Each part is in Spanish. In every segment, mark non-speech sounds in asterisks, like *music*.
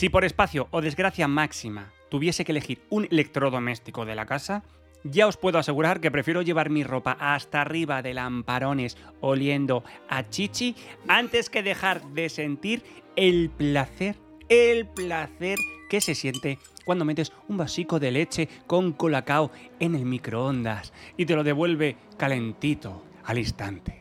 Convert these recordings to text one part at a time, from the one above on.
Si por espacio o desgracia máxima tuviese que elegir un electrodoméstico de la casa, ya os puedo asegurar que prefiero llevar mi ropa hasta arriba de lamparones oliendo a chichi antes que dejar de sentir el placer, el placer que se siente cuando metes un vasico de leche con colacao en el microondas y te lo devuelve calentito al instante.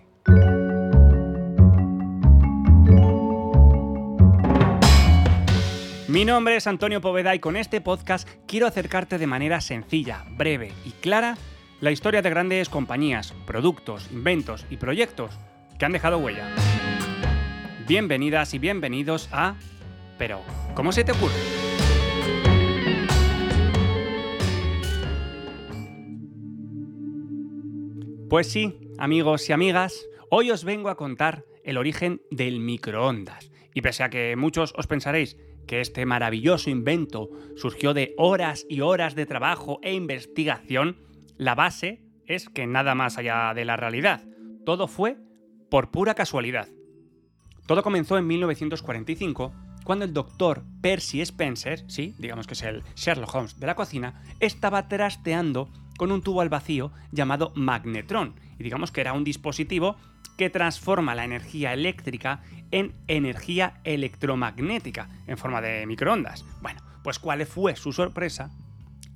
Mi nombre es Antonio Poveda y con este podcast quiero acercarte de manera sencilla, breve y clara la historia de grandes compañías, productos, inventos y proyectos que han dejado huella. Bienvenidas y bienvenidos a... Pero, ¿cómo se te ocurre? Pues sí, amigos y amigas, hoy os vengo a contar el origen del microondas. Y pese a que muchos os pensaréis que este maravilloso invento surgió de horas y horas de trabajo e investigación, la base es que nada más allá de la realidad. Todo fue por pura casualidad. Todo comenzó en 1945, cuando el doctor Percy Spencer, sí, digamos que es el Sherlock Holmes de la cocina, estaba trasteando con un tubo al vacío llamado magnetron, y digamos que era un dispositivo que transforma la energía eléctrica en energía electromagnética en forma de microondas. Bueno, pues cuál fue su sorpresa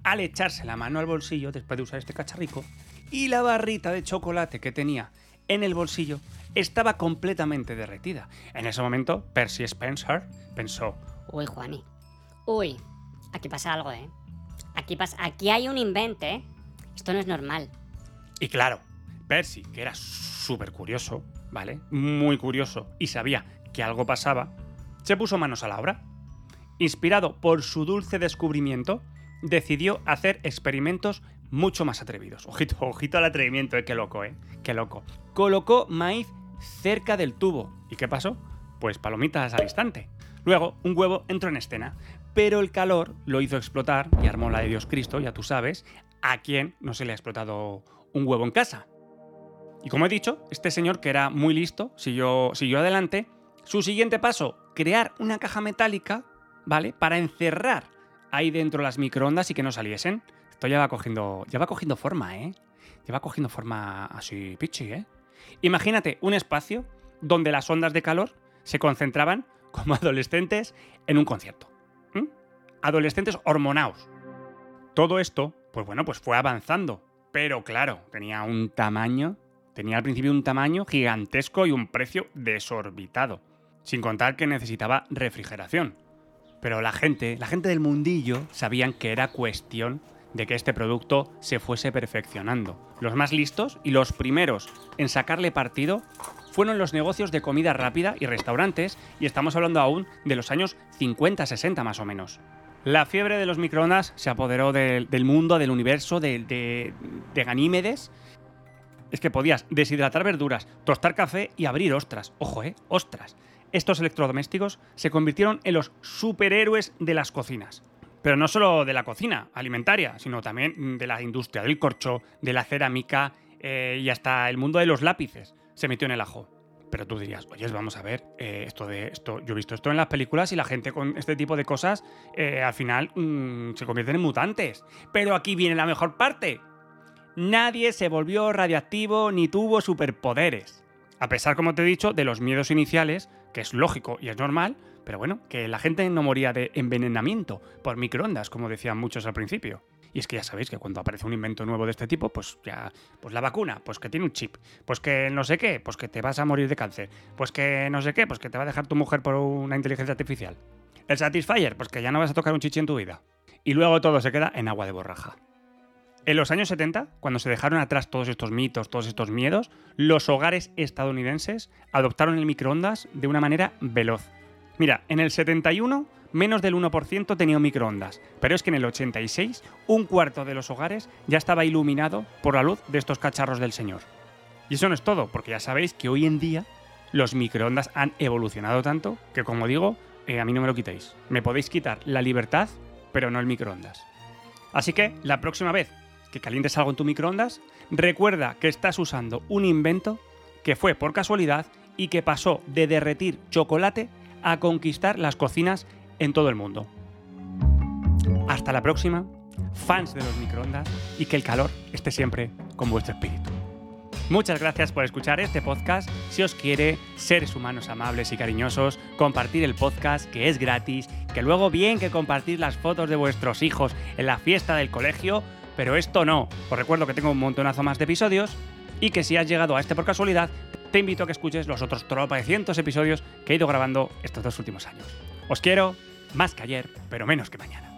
al echarse la mano al bolsillo después de usar este cacharrico y la barrita de chocolate que tenía en el bolsillo estaba completamente derretida. En ese momento, Percy Spencer pensó: Uy, Juani. Uy, aquí pasa algo, ¿eh? Aquí, pasa, aquí hay un invento, ¿eh? Esto no es normal. Y claro, Percy, que era súper curioso, ¿vale? Muy curioso, y sabía que algo pasaba, se puso manos a la obra. Inspirado por su dulce descubrimiento, decidió hacer experimentos mucho más atrevidos. Ojito, ojito al atrevimiento, ¿eh? Qué loco, ¿eh? Qué loco. Colocó maíz cerca del tubo. ¿Y qué pasó? Pues palomitas al instante. Luego, un huevo entró en escena, pero el calor lo hizo explotar y armó la de Dios Cristo, ya tú sabes, a quién no se le ha explotado un huevo en casa. Y como he dicho, este señor que era muy listo siguió, adelante. Su siguiente paso, crear una caja metálica, ¿vale? Para encerrar ahí dentro las microondas y que no saliesen. Esto ya va cogiendo, ya va cogiendo forma, ¿eh? Ya va cogiendo forma así pichi, ¿eh? Imagínate un espacio donde las ondas de calor se concentraban como *laughs* adolescentes en un concierto. Adolescentes hormonados. Todo esto, pues bueno, pues fue avanzando. Pero claro, tenía un tamaño Tenía al principio un tamaño gigantesco y un precio desorbitado, sin contar que necesitaba refrigeración. Pero la gente, la gente del mundillo, sabían que era cuestión de que este producto se fuese perfeccionando. Los más listos y los primeros en sacarle partido fueron los negocios de comida rápida y restaurantes, y estamos hablando aún de los años 50-60 más o menos. La fiebre de los microondas se apoderó del, mundo, del universo, de, de, de Ganímedes, es que podías deshidratar verduras, tostar café y abrir ostras. Ojo, ¿eh? Ostras. Estos electrodomésticos se convirtieron en los superhéroes de las cocinas. Pero no solo de la cocina alimentaria, sino también de la industria del corcho, de la cerámica eh, y hasta el mundo de los lápices se metió en el ajo. Pero tú dirías, oye, vamos a ver, eh, esto de esto, yo he visto esto en las películas y la gente con este tipo de cosas eh, al final mm, se convierten en mutantes. Pero aquí viene la mejor parte nadie se volvió radioactivo ni tuvo superpoderes. A pesar, como te he dicho, de los miedos iniciales, que es lógico y es normal, pero bueno, que la gente no moría de envenenamiento por microondas, como decían muchos al principio. Y es que ya sabéis que cuando aparece un invento nuevo de este tipo, pues ya, pues la vacuna, pues que tiene un chip, pues que no sé qué, pues que te vas a morir de cáncer, pues que no sé qué, pues que te va a dejar tu mujer por una inteligencia artificial. El Satisfyer, pues que ya no vas a tocar un chichi en tu vida. Y luego todo se queda en agua de borraja. En los años 70, cuando se dejaron atrás todos estos mitos, todos estos miedos, los hogares estadounidenses adoptaron el microondas de una manera veloz. Mira, en el 71 menos del 1% tenía microondas, pero es que en el 86 un cuarto de los hogares ya estaba iluminado por la luz de estos cacharros del señor. Y eso no es todo, porque ya sabéis que hoy en día los microondas han evolucionado tanto que, como digo, eh, a mí no me lo quitéis. Me podéis quitar la libertad, pero no el microondas. Así que la próxima vez que calientes algo en tu microondas, recuerda que estás usando un invento que fue por casualidad y que pasó de derretir chocolate a conquistar las cocinas en todo el mundo. Hasta la próxima, fans de los microondas, y que el calor esté siempre con vuestro espíritu. Muchas gracias por escuchar este podcast. Si os quiere, seres humanos amables y cariñosos, compartir el podcast, que es gratis, que luego bien que compartir las fotos de vuestros hijos en la fiesta del colegio, pero esto no. Os recuerdo que tengo un montonazo más de episodios y que si has llegado a este por casualidad, te invito a que escuches los otros tropecientos episodios que he ido grabando estos dos últimos años. Os quiero más que ayer, pero menos que mañana.